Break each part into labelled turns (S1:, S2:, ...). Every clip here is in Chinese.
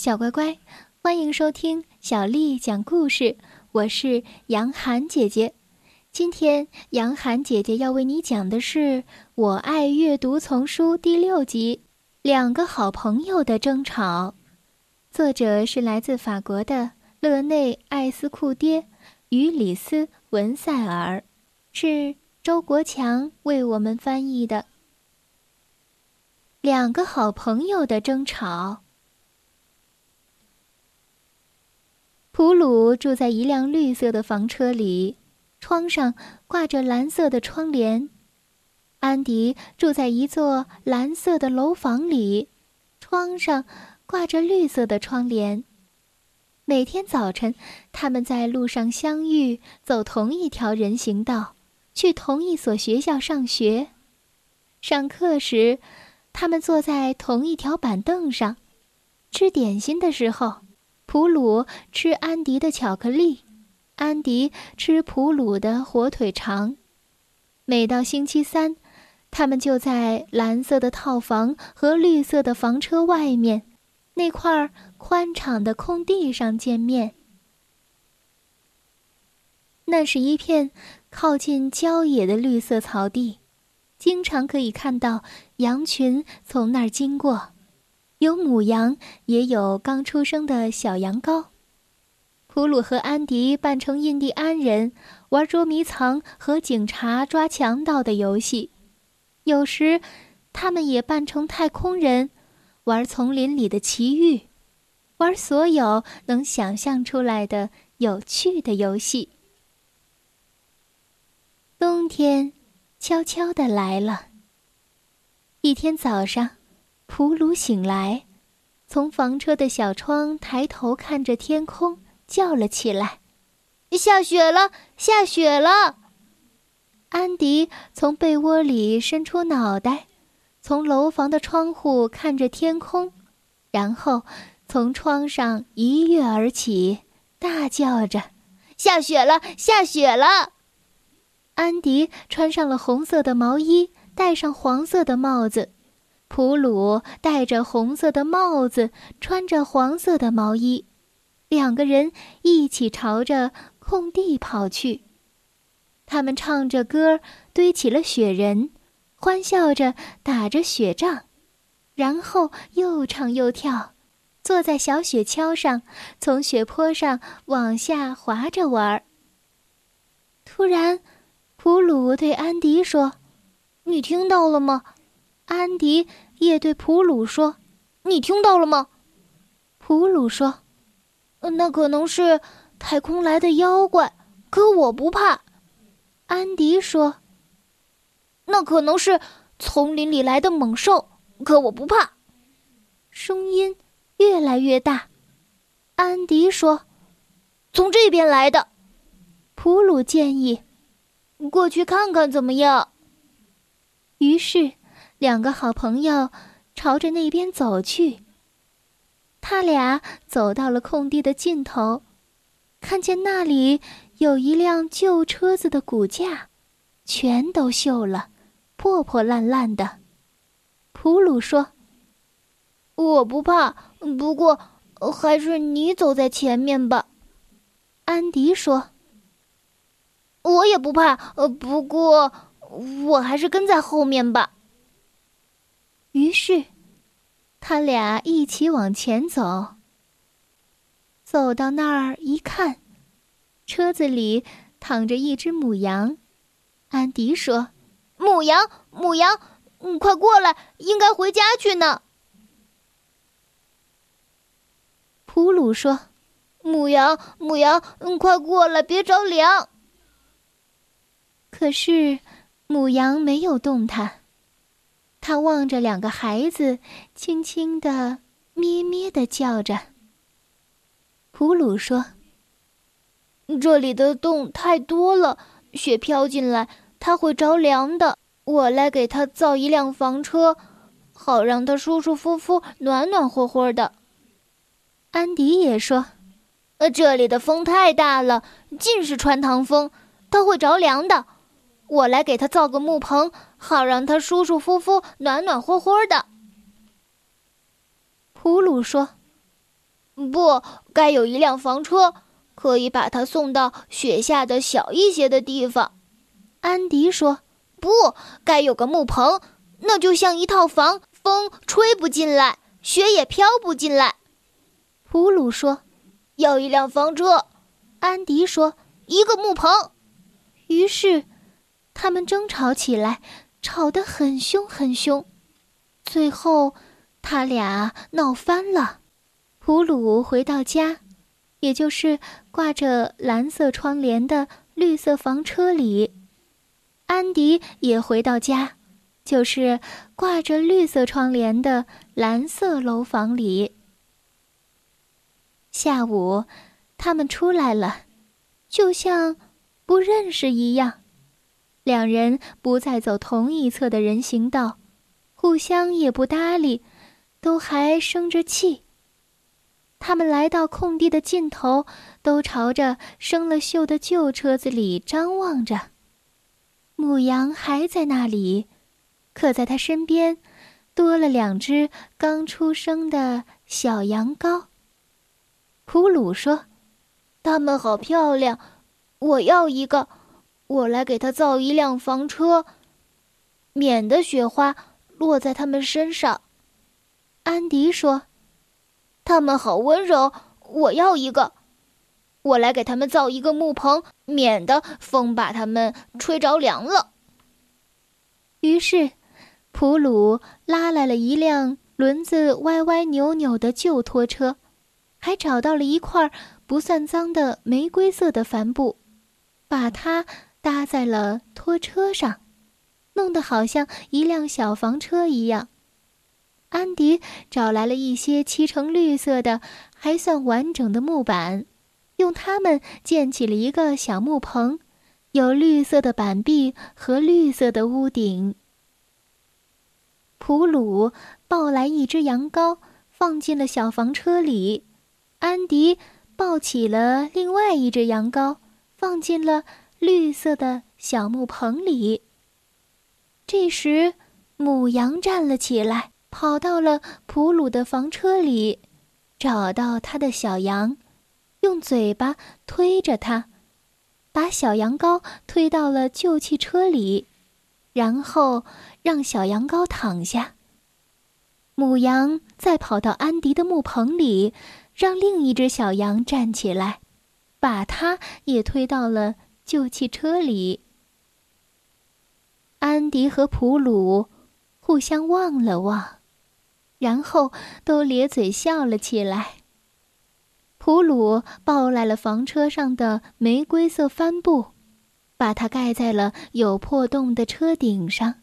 S1: 小乖乖，欢迎收听小丽讲故事。我是杨涵姐姐。今天杨涵姐姐要为你讲的是《我爱阅读丛书》第六集《两个好朋友的争吵》。作者是来自法国的勒内·艾斯库爹与里斯·文塞尔，是周国强为我们翻译的。两个好朋友的争吵。普鲁住在一辆绿色的房车里，窗上挂着蓝色的窗帘。安迪住在一座蓝色的楼房里，窗上挂着绿色的窗帘。每天早晨，他们在路上相遇，走同一条人行道，去同一所学校上学。上课时，他们坐在同一条板凳上，吃点心的时候。普鲁吃安迪的巧克力，安迪吃普鲁的火腿肠。每到星期三，他们就在蓝色的套房和绿色的房车外面那块宽敞的空地上见面。那是一片靠近郊野的绿色草地，经常可以看到羊群从那儿经过。有母羊，也有刚出生的小羊羔。普鲁和安迪扮成印第安人，玩捉迷藏和警察抓强盗的游戏。有时，他们也扮成太空人，玩丛林里的奇遇，玩所有能想象出来的有趣的游戏。冬天悄悄地来了。一天早上。普鲁醒来，从房车的小窗抬头看着天空，叫了起来：“
S2: 下雪了，下雪了！”
S1: 安迪从被窝里伸出脑袋，从楼房的窗户看着天空，然后从窗上一跃而起，大叫着：“
S2: 下雪了，下雪了！”
S1: 安迪穿上了红色的毛衣，戴上黄色的帽子。普鲁戴着红色的帽子，穿着黄色的毛衣，两个人一起朝着空地跑去。他们唱着歌，堆起了雪人，欢笑着打着雪仗，然后又唱又跳，坐在小雪橇上，从雪坡上往下滑着玩儿。突然，普鲁对安迪说：“
S2: 你听到了吗？”
S1: 安迪也对普鲁说：“
S2: 你听到了吗？”
S1: 普鲁说：“
S2: 那可能是太空来的妖怪，可我不怕。”
S1: 安迪说：“
S2: 那可能是丛林里来的猛兽，可我不怕。”
S1: 声音越来越大。安迪说：“
S2: 从这边来的。”
S1: 普鲁建议：“
S2: 过去看看怎么样？”
S1: 于是。两个好朋友朝着那边走去。他俩走到了空地的尽头，看见那里有一辆旧车子的骨架，全都锈了，破破烂烂的。普鲁说：“
S2: 我不怕，不过还是你走在前面吧。”
S1: 安迪说：“
S2: 我也不怕，呃不过我还是跟在后面吧。”
S1: 于是，他俩一起往前走。走到那儿一看，车子里躺着一只母羊。安迪说：“
S2: 母羊，母羊，你快过来，应该回家去呢。”
S1: 普鲁说：“
S2: 母羊，母羊，你快过来，别着凉。”
S1: 可是，母羊没有动弹。他望着两个孩子，轻轻的咩咩的叫着。普鲁说：“
S2: 这里的洞太多了，雪飘进来，他会着凉的。我来给他造一辆房车，好让他舒舒服服、暖暖和和的。”
S1: 安迪也说：“
S2: 呃，这里的风太大了，尽是穿堂风，他会着凉的。我来给他造个木棚。”好让他舒舒服服、暖暖和和的。
S1: 普鲁说：“
S2: 不该有一辆房车，可以把他送到雪下的小一些的地方。
S1: 安迪说：“
S2: 不该有个木棚，那就像一套房，风吹不进来，雪也飘不进来。”
S1: 普鲁说：“
S2: 要一辆房车。”
S1: 安迪说：“
S2: 一个木棚。”
S1: 于是，他们争吵起来，吵得很凶很凶。最后，他俩闹翻了。普鲁回到家，也就是挂着蓝色窗帘的绿色房车里；安迪也回到家，就是挂着绿色窗帘的蓝色楼房里。下午，他们出来了，就像不认识一样。两人不再走同一侧的人行道，互相也不搭理，都还生着气。他们来到空地的尽头，都朝着生了锈的旧车子里张望着。母羊还在那里，可在它身边，多了两只刚出生的小羊羔。普鲁说：“
S2: 它们好漂亮，我要一个，我来给他造一辆房车，免得雪花落在他们身上。”
S1: 安迪说。
S2: 他们好温柔，我要一个。我来给他们造一个木棚，免得风把他们吹着凉了。
S1: 于是，普鲁拉来了一辆轮子歪歪扭扭的旧拖车，还找到了一块不算脏的玫瑰色的帆布，把它搭在了拖车上，弄得好像一辆小房车一样。安迪找来了一些漆成绿色的、还算完整的木板，用它们建起了一个小木棚，有绿色的板壁和绿色的屋顶。普鲁抱来一只羊羔，放进了小房车里；安迪抱起了另外一只羊羔，放进了绿色的小木棚里。这时，母羊站了起来。跑到了普鲁的房车里，找到他的小羊，用嘴巴推着它，把小羊羔推到了旧汽车里，然后让小羊羔躺下。母羊再跑到安迪的木棚里，让另一只小羊站起来，把它也推到了旧汽车里。安迪和普鲁互相望了望。然后都咧嘴笑了起来。普鲁抱来了房车上的玫瑰色帆布，把它盖在了有破洞的车顶上。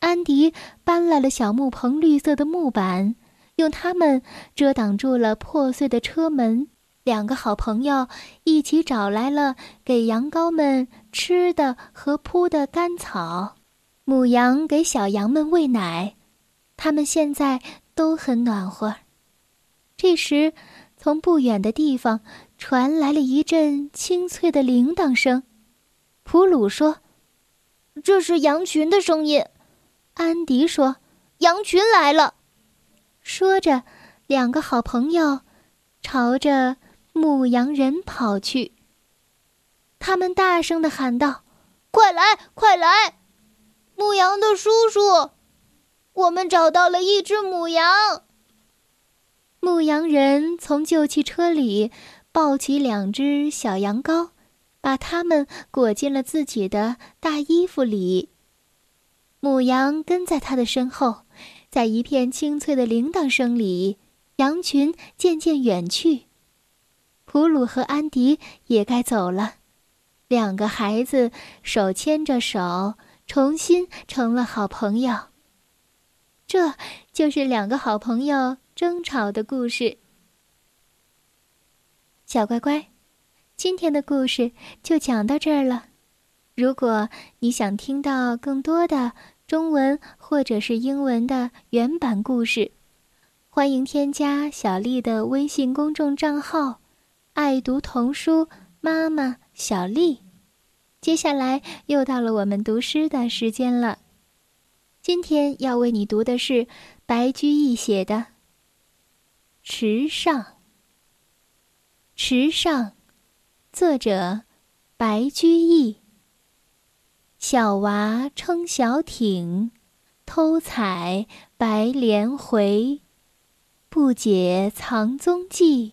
S1: 安迪搬来了小木棚绿色的木板，用它们遮挡住了破碎的车门。两个好朋友一起找来了给羊羔们吃的和铺的干草，母羊给小羊们喂奶。他们现在都很暖和。这时，从不远的地方传来了一阵清脆的铃铛声。普鲁说：“
S2: 这是羊群的声音。”
S1: 安迪说：“
S2: 羊群来了。”
S1: 说着，两个好朋友朝着牧羊人跑去。他们大声的喊道：“
S2: 快来，快来！牧羊的叔叔！”我们找到了一只母羊。
S1: 牧羊人从旧汽车里抱起两只小羊羔，把它们裹进了自己的大衣服里。母羊跟在他的身后，在一片清脆的铃铛声里，羊群渐渐远去。普鲁和安迪也该走了，两个孩子手牵着手，重新成了好朋友。这就是两个好朋友争吵的故事。小乖乖，今天的故事就讲到这儿了。如果你想听到更多的中文或者是英文的原版故事，欢迎添加小丽的微信公众账号“爱读童书妈妈小丽”。接下来又到了我们读诗的时间了。今天要为你读的是白居易写的《池上》。池上，作者白居易。小娃撑小艇，偷采白莲回。不解藏踪迹，